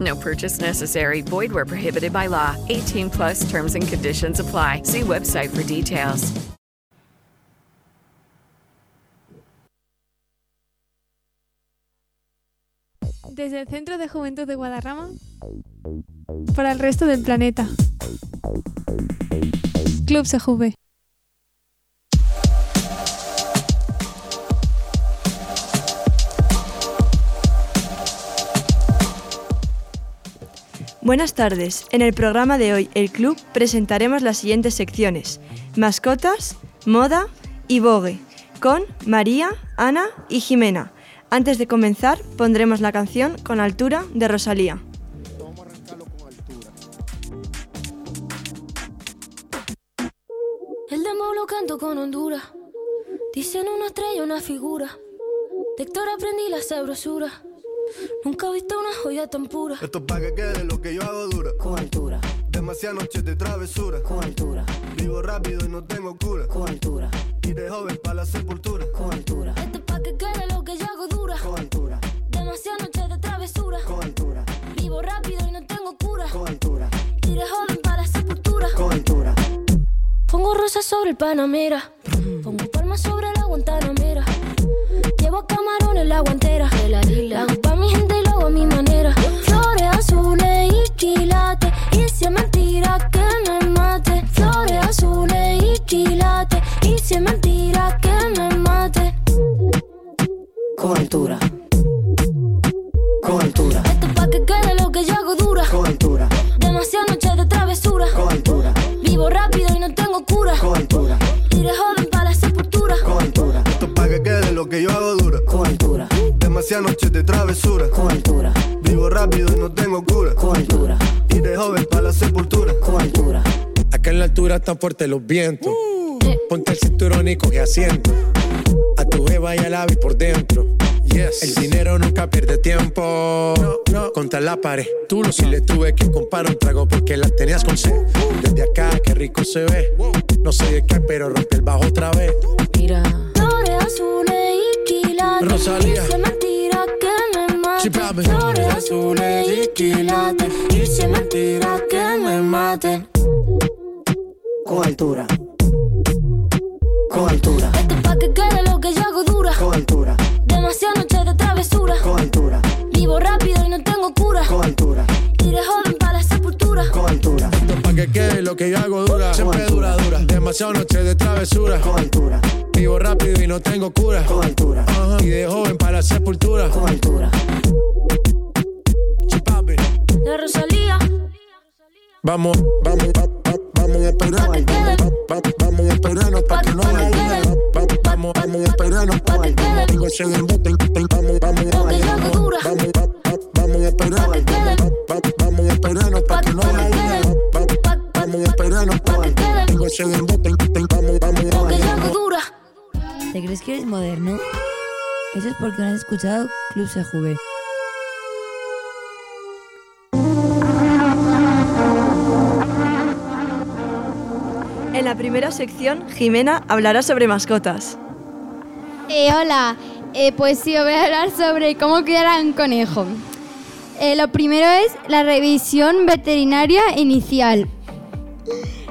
No purchase necessary. Void where prohibited by law. 18 plus terms and conditions apply. See website for details. Desde el Centro de Juventud de Guadarrama para el resto del planeta. Club CJV. Buenas tardes. En el programa de hoy, el club, presentaremos las siguientes secciones. Mascotas, moda y vogue, con María, Ana y Jimena. Antes de comenzar, pondremos la canción Con altura de Rosalía. El demo lo canto con Honduras. Dicen una estrella, una figura. De aprendí la sabrosura. Nunca he visto una joya tan pura. Esto es pa' que quede lo que yo hago dura. Con altura, Demasiadas noches de travesura. con altura, Vivo rápido y no tengo cura. con altura, Y de joven para la sepultura. con altura, Esto es pa' que quede lo que yo hago dura. con altura, Demasiadas noches de travesura. con altura, Vivo rápido y no tengo cura. con altura, Y de joven para la sepultura. con altura. Pongo rosas sobre el Panamera. Pongo palmas sobre la Guantanamera. Llevo camarones la guantera. La hago si es mentira que me mate. Flores azules y quilates. Y si es mentira que me mate. Con altura, con altura, Esto es pa' que quede lo que yo hago dura. con altura, Demasiadas noches de travesura. con altura, Vivo rápido y no tengo cura. con altura, de joven para la sepultura. con altura, Esto es pa' que quede lo que yo hago dura. con altura, Demasiadas noches de travesura. con altura, Vivo rápido y no tengo cura. con altura, Joven para la sepultura. con altura. Acá en la altura están fuertes los vientos. Ponte el cinturón y coge asiento. A tu beba y al ave por dentro. Yes. El dinero nunca pierde tiempo. Contra la pared. Tú lo si le tuve que comprar un trago porque la tenías con sed. Desde acá, qué rico se ve. No sé de qué, pero rompe el bajo otra vez. Mira. Flores azules y quilates. Rosalía. Y Flores azules y quilates. Y si es mentira que me mate. Con altura, con altura, Esto es pa' que quede lo que yo hago dura. con altura, Demasiadas noches de travesura. con altura, Vivo rápido y no tengo cura. con altura, de joven para la sepultura. con altura, Esto es pa' que quede lo que yo hago dura. Siempre dura, dura. Demasiado noche de travesura. con altura, Vivo rápido y no tengo cura. con altura, Ajá. Y de joven para la sepultura. con altura. De Rosalía. Vamos, vamos, va- va- vamos a esperar. Pa' que quede. Va- va- Vamos a esperarnos pa' que no Pa' que haya quede. duda. Va- Vamos, vamos a esperarnos Pa' que quede. Tengo ese embuste, ten- Vamos, vamos, vamos, va- va- vamos a esperar. Vamos a esperarnos pa' Pa' que no que haya quede. duda. Va- va- Pa- pa- Vamos a esperarnos Pa' que ese embuste, ten- Vamos, vamos, dura. ¿Te crees que eres moderno? Eso es porque no has escuchado Club CJV. En la primera sección, Jimena hablará sobre mascotas. Eh, hola, Eh, pues sí, os voy a hablar sobre cómo criar a un conejo. Eh, lo primero es la revisión veterinaria inicial.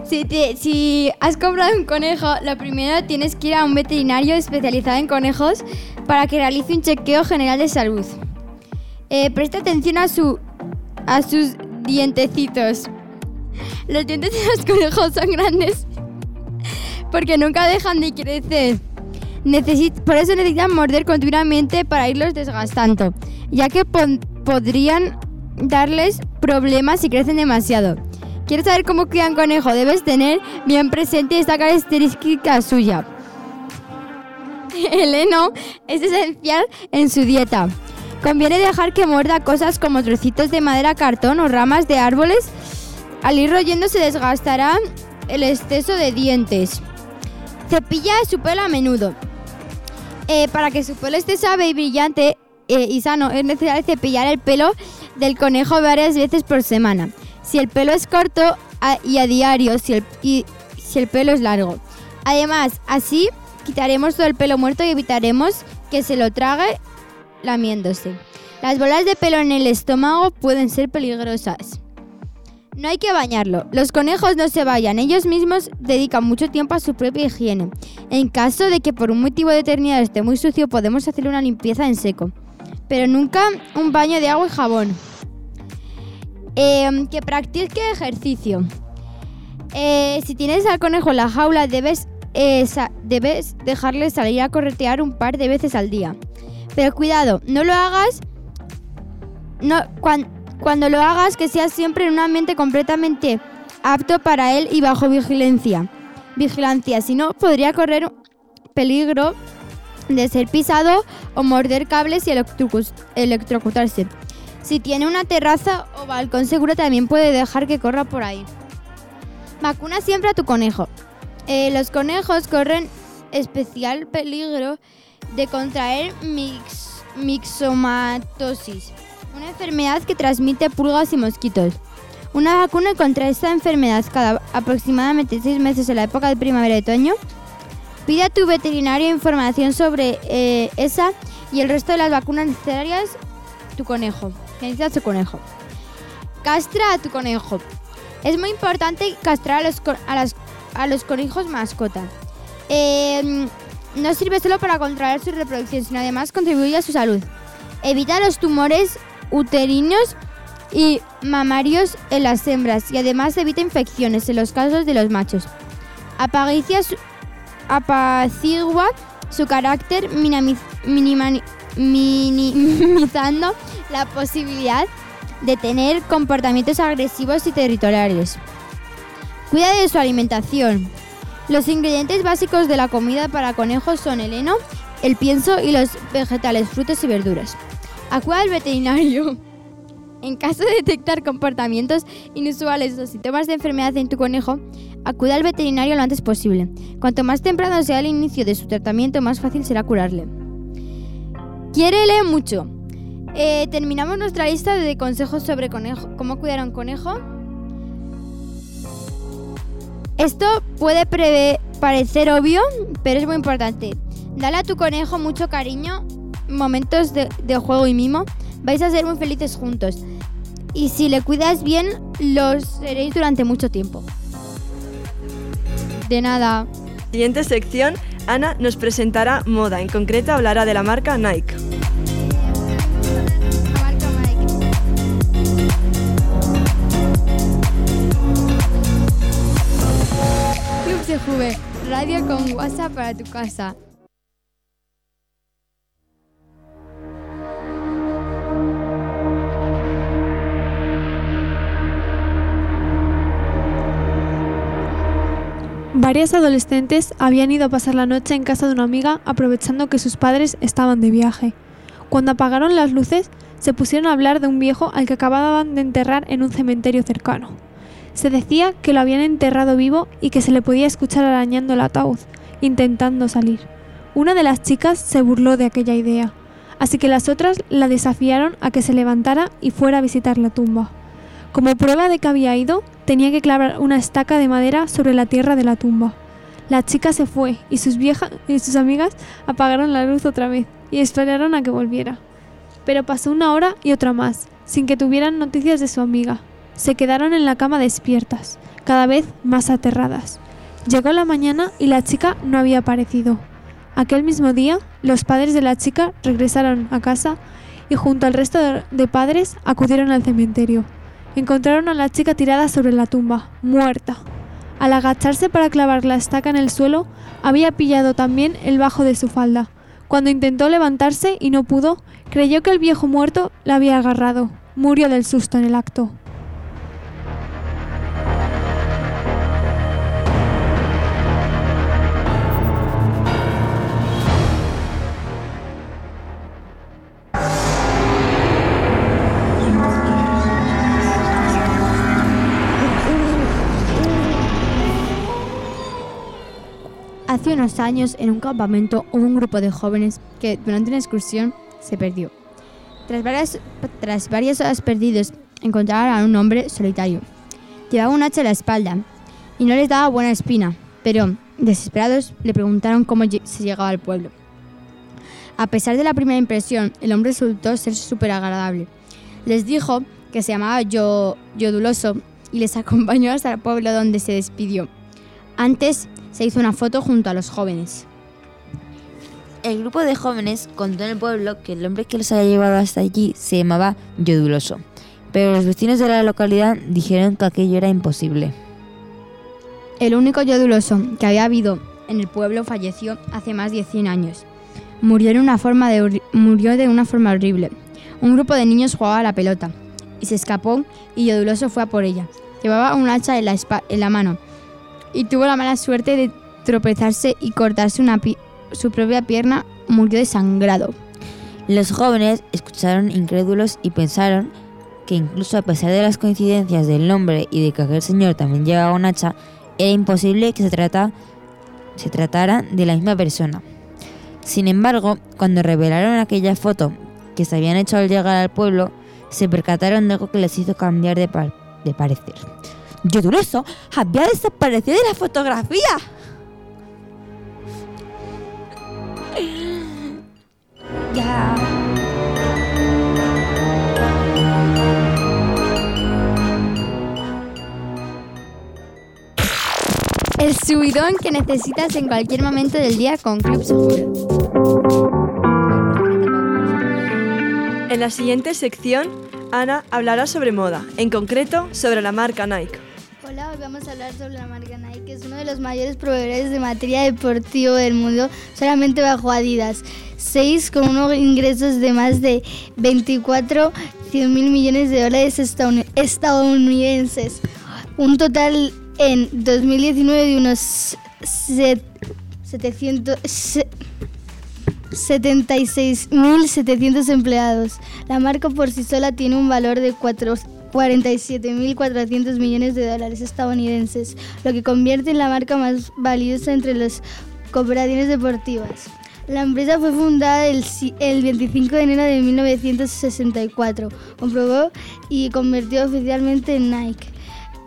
Si, has comprado un conejo, lo primero tienes que ir a un veterinario especializado en conejos para que realice un chequeo general de salud. Eh, presta atención a, su, a sus dientecitos. Los dientes de los conejos son grandes, porque nunca dejan de crecer. Por eso necesitan morder continuamente para irlos desgastando, ya que podrían darles problemas si crecen demasiado. ¿Quieres saber cómo cría un conejo? Debes tener bien presente esta característica suya. El heno es esencial en su dieta. Conviene dejar que muerda cosas como trocitos de madera, cartón o ramas de árboles. Al ir royendo se desgastará el exceso de dientes. Cepilla su pelo a menudo. Eh, para que su pelo esté suave y brillante eh, y sano, es necesario cepillar el pelo del conejo varias veces por semana. Si el pelo es corto y a diario, si el, si el pelo es largo. Además, así quitaremos todo el pelo muerto y evitaremos que se lo trague lamiéndose. Las bolas de pelo en el estómago pueden ser peligrosas. No hay que bañarlo. Los conejos no se bañan. Ellos mismos dedican mucho tiempo a su propia higiene. En caso de que por un motivo determinado esté muy sucio, podemos hacerle una limpieza en seco. Pero nunca un baño de agua y jabón. Eh, que practique ejercicio. Eh, si tienes al conejo en la jaula, debes, eh, debes dejarle salir a corretear un par de veces al día. Pero cuidado, no lo hagas. No, cuan- cuando lo hagas, que sea siempre en un ambiente completamente apto para él y bajo vigilancia. Vigilancia, si no, podría correr peligro de ser pisado o morder cables y electrocu- electrocutarse. Si tiene una terraza o balcón seguro, también puede dejar que corra por ahí. Vacuna siempre a tu conejo. Eh, los conejos corren especial peligro de contraer mix- mixomatosis, una enfermedad que transmite pulgas y mosquitos. Una vacuna contra esta enfermedad cada aproximadamente seis meses en la época de primavera y otoño. Pide a tu veterinario información sobre eh, esa y el resto de las vacunas necesarias tu conejo. Necesita tu conejo. Castra a tu conejo. Es muy importante castrar a los, a las- a los conejos mascota. Eh, no sirve solo para controlar su reproducción, sino además contribuye a su salud. Evita los tumores uterinos y mamarios en las hembras y además evita infecciones en los casos de los machos. Apagicia su- apacigua su carácter minimani- minimizando la posibilidad de tener comportamientos agresivos y territoriales. Cuida de su alimentación. Los ingredientes básicos de la comida para conejos son el heno, el pienso y los vegetales, frutas y verduras. Acuda al veterinario. En caso de detectar comportamientos inusuales o síntomas de enfermedad en tu conejo, acude al veterinario lo antes posible. Cuanto más temprano sea el inicio de su tratamiento, más fácil será curarle. Quiérele mucho. Eh, terminamos nuestra lista de consejos sobre conejo, cómo cuidar a un conejo. Esto puede parecer obvio, pero es muy importante. Dale a tu conejo mucho cariño, momentos de, de juego y mimo. Vais a ser muy felices juntos. Y si le cuidas bien, los seréis durante mucho tiempo. De nada. Siguiente sección, Ana nos presentará moda, en concreto hablará de la marca Nike. Club de Juve, radio con WhatsApp para tu casa. Varias adolescentes habían ido a pasar la noche en casa de una amiga aprovechando que sus padres estaban de viaje. Cuando apagaron las luces, se pusieron a hablar de un viejo al que acababan de enterrar en un cementerio cercano. Se decía que lo habían enterrado vivo y que se le podía escuchar arañando el ataúd, intentando salir. Una de las chicas se burló de aquella idea, así que las otras la desafiaron a que se levantara y fuera a visitar la tumba. Como prueba de que había ido, tenía que clavar una estaca de madera sobre la tierra de la tumba. La chica se fue y sus, viejas y sus amigas apagaron la luz otra vez y esperaron a que volviera. Pero pasó una hora y otra más, sin que tuvieran noticias de su amiga. Se quedaron en la cama despiertas, cada vez más aterradas. Llegó la mañana y la chica no había aparecido. Aquel mismo día, los padres de la chica regresaron a casa y junto al resto de- padres acudieron al cementerio. Encontraron a la chica tirada sobre la tumba, muerta. Al agacharse para clavar la estaca en el suelo, había pillado también el bajo de su falda. Cuando intentó levantarse y no pudo, creyó que el viejo muerto la había agarrado. Murió del susto en el acto. Hace unos años, en un campamento, hubo un grupo de jóvenes que, durante una excursión, se perdió. Tras varias, tras varias horas perdidos, encontraron a un hombre solitario. Llevaba un hacha a la espalda y no les daba buena espina, pero, desesperados, le preguntaron cómo se llegaba al pueblo. A pesar de la primera impresión, el hombre resultó ser súper agradable. Les dijo que se llamaba Yo, Yoduloso y les acompañó hasta el pueblo donde se despidió. Antes se hizo una foto junto a los jóvenes. El grupo de jóvenes contó en el pueblo que el hombre que los había llevado hasta allí se llamaba Yoduloso, pero los vecinos de la localidad dijeron que aquello era imposible. El único yoduloso que había habido en el pueblo falleció hace más de 100 años. Murió, en una forma de, murió de una forma horrible. Un grupo de niños jugaba a la pelota y se escapó y Yoduloso fue a por ella. Llevaba un hacha en la, en la mano y tuvo la mala suerte de tropezarse y cortarse una su propia pierna. Murió desangrado. Los jóvenes escucharon incrédulos y pensaron que incluso a pesar de las coincidencias del nombre y de que aquel señor también llevaba un hacha, era imposible que se, trata, se tratara de la misma persona. Sin embargo, cuando revelaron aquella foto que se habían hecho al llegar al pueblo, se percataron de algo que les hizo cambiar de, par- de parecer. Yoduloso había desaparecido de la fotografía. Ya. El subidón que necesitas en cualquier momento del día con Club Seguro. En la siguiente sección, Ana hablará sobre moda, en concreto sobre la marca Nike. Hola, hoy vamos a hablar sobre la marca Nike, que es uno de los mayores proveedores de material deportivo del mundo, solamente bajo Adidas. 6 con unos ingresos de más de 24 100 mil millones de dólares estadoun- estadounidenses. Un total en 2019 de unos set- 700... se- 76.700 empleados. La marca por sí sola tiene un valor de cuatro- 47.400 millones de dólares estadounidenses, lo que convierte en la marca más valiosa entre las cooperativas deportivas. La empresa fue fundada el 25 de enero de 1964, comprobó y convirtió oficialmente en Nike.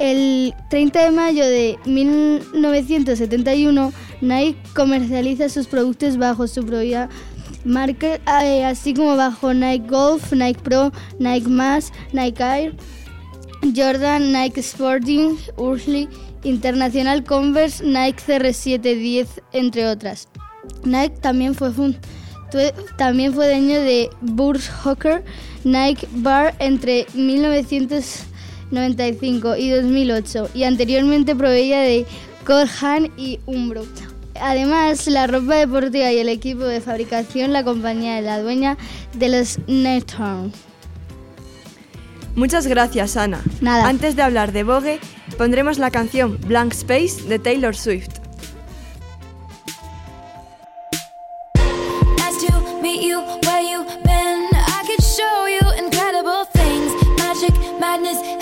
El 30 de mayo de 1971, Nike comercializa sus productos bajo su propia marca, eh, así como bajo Nike Golf, Nike Pro, Nike Max, Nike Air, Jordan, Nike Sporting, Ursley, Internacional Converse, Nike CR710, entre otras. Nike también fue, también fue dueño de Burs Hawker, Nike Bar entre 1995 y 2008 y anteriormente proveía de Colhan y Umbro. Además, la ropa deportiva y el equipo de fabricación, la compañía es la dueña de los Neton. Muchas gracias, Ana. Nada. Antes de hablar de Vogue, pondremos la canción Blank Space de Taylor Swift. Nice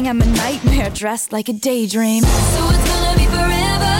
Darling, I'm a nightmare dressed like a daydream. So it's gonna be forever.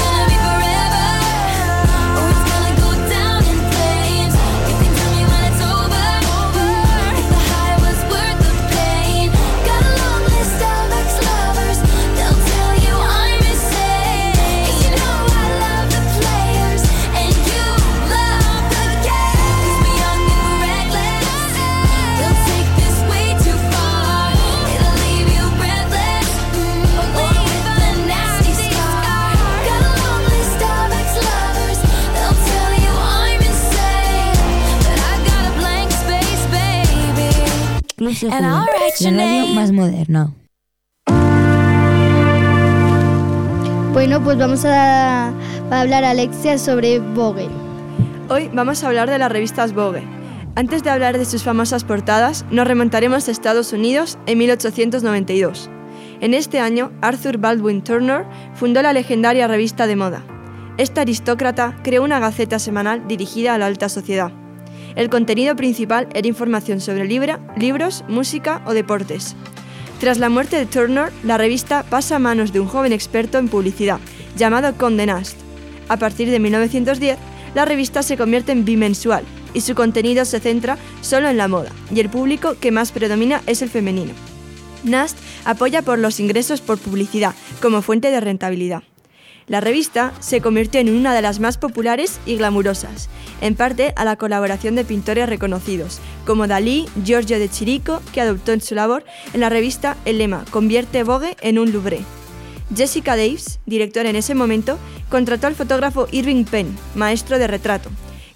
La radio más moderna. Bueno, pues vamos a, a hablar a Alexia sobre Vogue. Hoy vamos a hablar de las revistas Vogue. Antes de hablar de sus famosas portadas, nos remontaremos a Estados Unidos en 1892. En este año, Arthur Baldwin Turner fundó la legendaria revista de moda. Este aristócrata creó una gaceta semanal dirigida a la alta sociedad. El contenido principal era información sobre libra, libros, música o deportes. Tras la muerte de Turner, la revista pasa a manos de un joven experto en publicidad, llamado Condé Nast. A partir de 1910, la revista se convierte en bimensual y su contenido se centra solo en la moda, y el público que más predomina es el femenino. Nast apoya por los ingresos por publicidad como fuente de rentabilidad. La revista se convirtió en una de las más populares y glamurosas, en parte a la colaboración de pintores reconocidos, como Dalí, Giorgio de Chirico, que adoptó en su labor en la revista el lema Convierte Vogue en un Louvre. Jessica Davis, directora en ese momento, contrató al fotógrafo Irving Penn, maestro de retrato,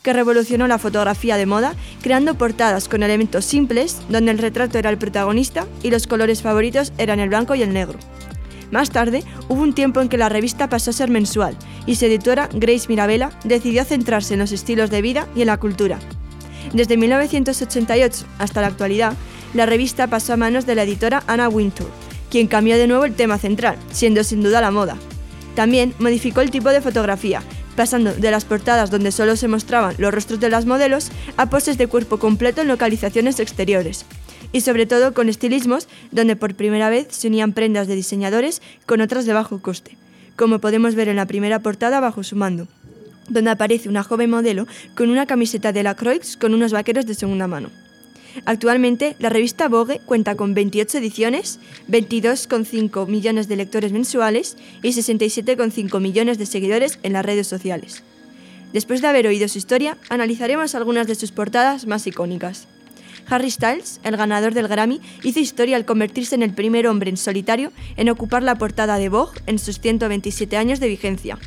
que revolucionó la fotografía de moda creando portadas con elementos simples donde el retrato era el protagonista y los colores favoritos eran el blanco y el negro. Más tarde, hubo un tiempo en que la revista pasó a ser mensual y su editora, Grace Mirabella, decidió centrarse en los estilos de vida y en la cultura. Desde 1988 hasta la actualidad, la revista pasó a manos de la editora Anna Wintour, quien cambió de nuevo el tema central, siendo sin duda la moda. También modificó el tipo de fotografía, pasando de las portadas donde solo se mostraban los rostros de las modelos a poses de cuerpo completo en localizaciones exteriores. Y sobre todo con estilismos donde por primera vez se unían prendas de diseñadores con otras de bajo coste, como podemos ver en la primera portada bajo su mando, donde aparece una joven modelo con una camiseta de la Croix con unos vaqueros de segunda mano. Actualmente, la revista Vogue cuenta con 28 ediciones, 22,5 millones de lectores mensuales y 67,5 millones de seguidores en las redes sociales. Después de haber oído su historia, analizaremos algunas de sus portadas más icónicas. Harry Styles, el ganador del Grammy, hizo historia al convertirse en el primer hombre en solitario en ocupar la portada de Vogue en sus 127 años de vigencia.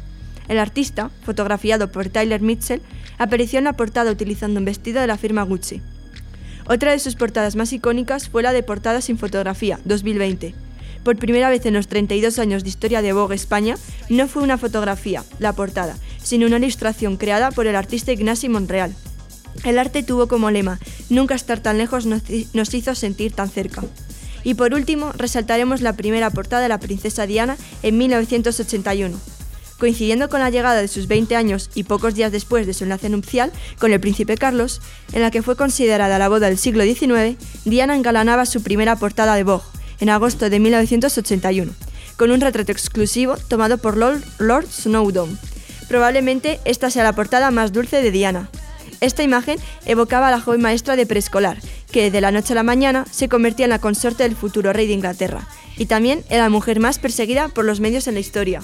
El artista, fotografiado por Tyler Mitchell, apareció en la portada utilizando un vestido de la firma Gucci. Otra de sus portadas más icónicas fue la de Portada sin fotografía, 2020, por primera vez en los 32 años de historia de Vogue España, no fue una fotografía, la portada, sino una ilustración creada por el artista Ignasi Monreal. El arte tuvo como lema, nunca estar tan lejos nos hizo sentir tan cerca. Y por último, resaltaremos la primera portada de la princesa Diana en 1981. Coincidiendo con la llegada de sus 20 años y pocos días después de su enlace nupcial con el príncipe Carlos, en la que fue considerada la boda del siglo XIX, Diana engalanaba su primera portada de Vogue, en agosto de 1981, con un retrato exclusivo tomado por Lord Snowdon. Probablemente esta sea la portada más dulce de Diana. Esta imagen evocaba a la joven maestra de preescolar, que de la noche a la mañana se convertía en la consorte del futuro rey de Inglaterra, y también en la mujer más perseguida por los medios en la historia.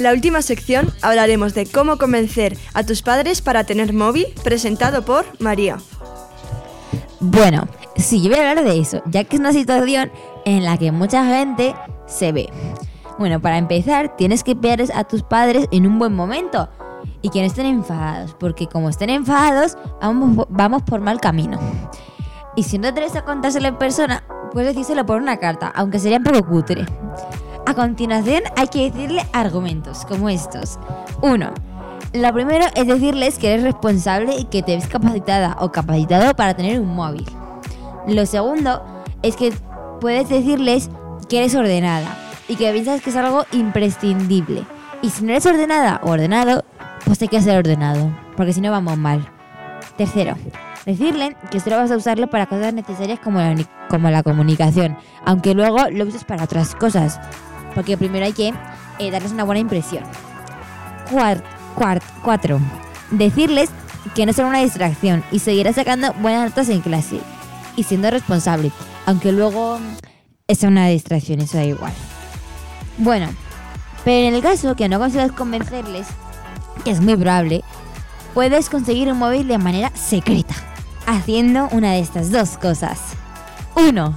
En la última sección hablaremos de cómo convencer a tus padres para tener móvil, presentado por María. Bueno, sí, yo voy a hablar de eso, ya que es una situación en la que mucha gente se ve. Bueno, para empezar, tienes que pillar a tus padres en un buen momento y que no estén enfadados, porque como estén enfadados, vamos, vamos por mal camino. Y si no te atreves a contárselo en persona, puedes decírselo por una carta, aunque sería un poco cutre. A continuación, hay que decirle argumentos como estos. 1. Lo primero es decirles que eres responsable y que te ves capacitada o capacitado para tener un móvil. Lo segundo es que puedes decirles que eres ordenada y que piensas que es algo imprescindible. Y si no eres ordenada o ordenado, pues hay que ser ordenado, porque si no vamos mal. Tercero, decirle que solo vas a usarlo para cosas necesarias como la, como la comunicación, aunque luego lo uses para otras cosas, porque primero hay que eh, darles una buena impresión. Cuart, cuatro, decirles que no son una distracción y seguirás sacando buenas notas en clase y siendo responsable, aunque luego es una distracción, eso da igual. Bueno, pero en el caso que no consigas convencerles, que es muy probable, puedes conseguir un móvil de manera secreta, haciendo una de estas dos cosas. Uno,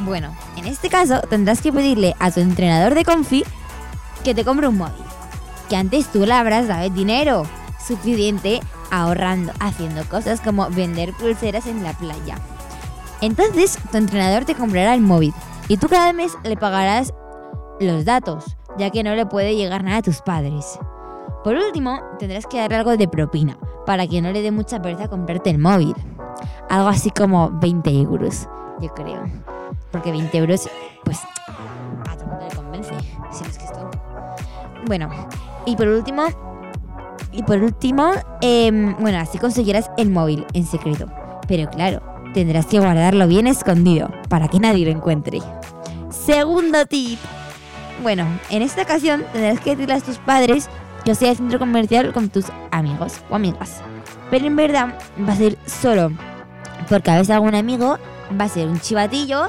bueno, en este caso tendrás que pedirle a tu entrenador de confi que te compre un móvil. Que antes tú le habrás dado dinero suficiente ahorrando, haciendo cosas como vender pulseras en la playa. Entonces tu entrenador te comprará el móvil y tú cada mes le pagarás los datos, ya que no le puede llegar nada a tus padres. Por último, tendrás que darle algo de propina para que no le dé mucha pereza comprarte el móvil. Algo así como 20 euros, yo creo. Porque 20 euros, pues, a el mundo le convence. Si no es que es tonto. Bueno, y por último, y por último, em, bueno, así conseguirás el móvil en secreto. Pero claro, tendrás que guardarlo bien escondido para que nadie lo encuentre. Segundo tip. Bueno, en esta ocasión tendrás que decirle a tus padres que sea al centro comercial con tus amigos o amigas. Pero en verdad va a ser solo porque a veces algún amigo va a ser un chivatillo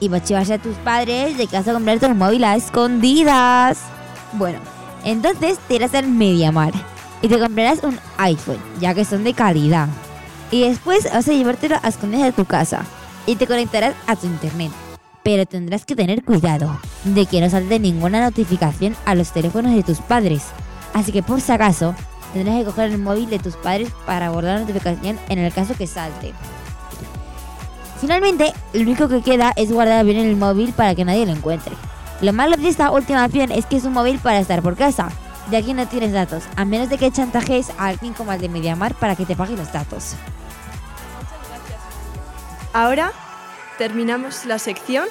y va a chivarse a tus padres de vas a comprarte un móvil a escondidas. Bueno, entonces te irás al Mediamar y te comprarás un iPhone, ya que son de calidad. Y después vas a llevártelo a escondidas de tu casa y te conectarás a tu internet. Pero tendrás que tener cuidado de que no salte ninguna notificación a los teléfonos de tus padres. Así que por si acaso, tendrás que coger el móvil de tus padres para guardar la notificación en el caso que salte. Finalmente, lo único que queda es guardar bien el móvil para que nadie lo encuentre. Lo malo de esta última opción es que es un móvil para estar por casa, de aquí no tienes datos, a menos de que chantajees a alguien como el de Mediamar para que te pague los datos. Ahora terminamos la sección.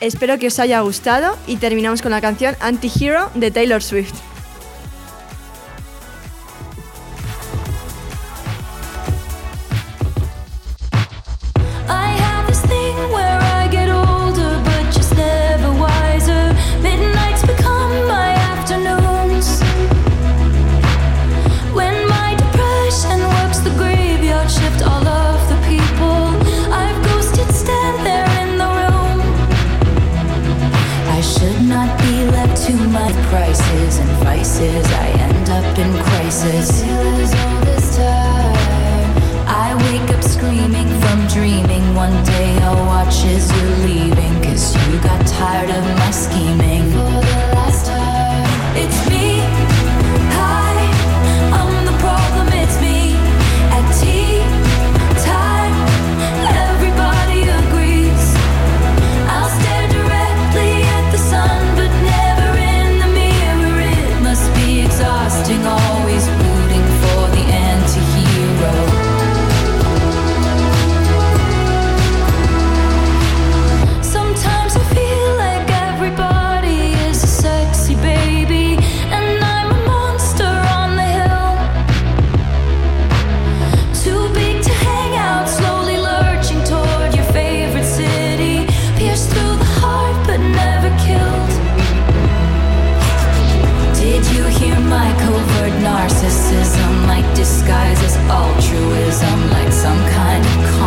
Espero que os haya gustado y terminamos con la canción Anti-Hero de Taylor Swift. Altruism, like some kind of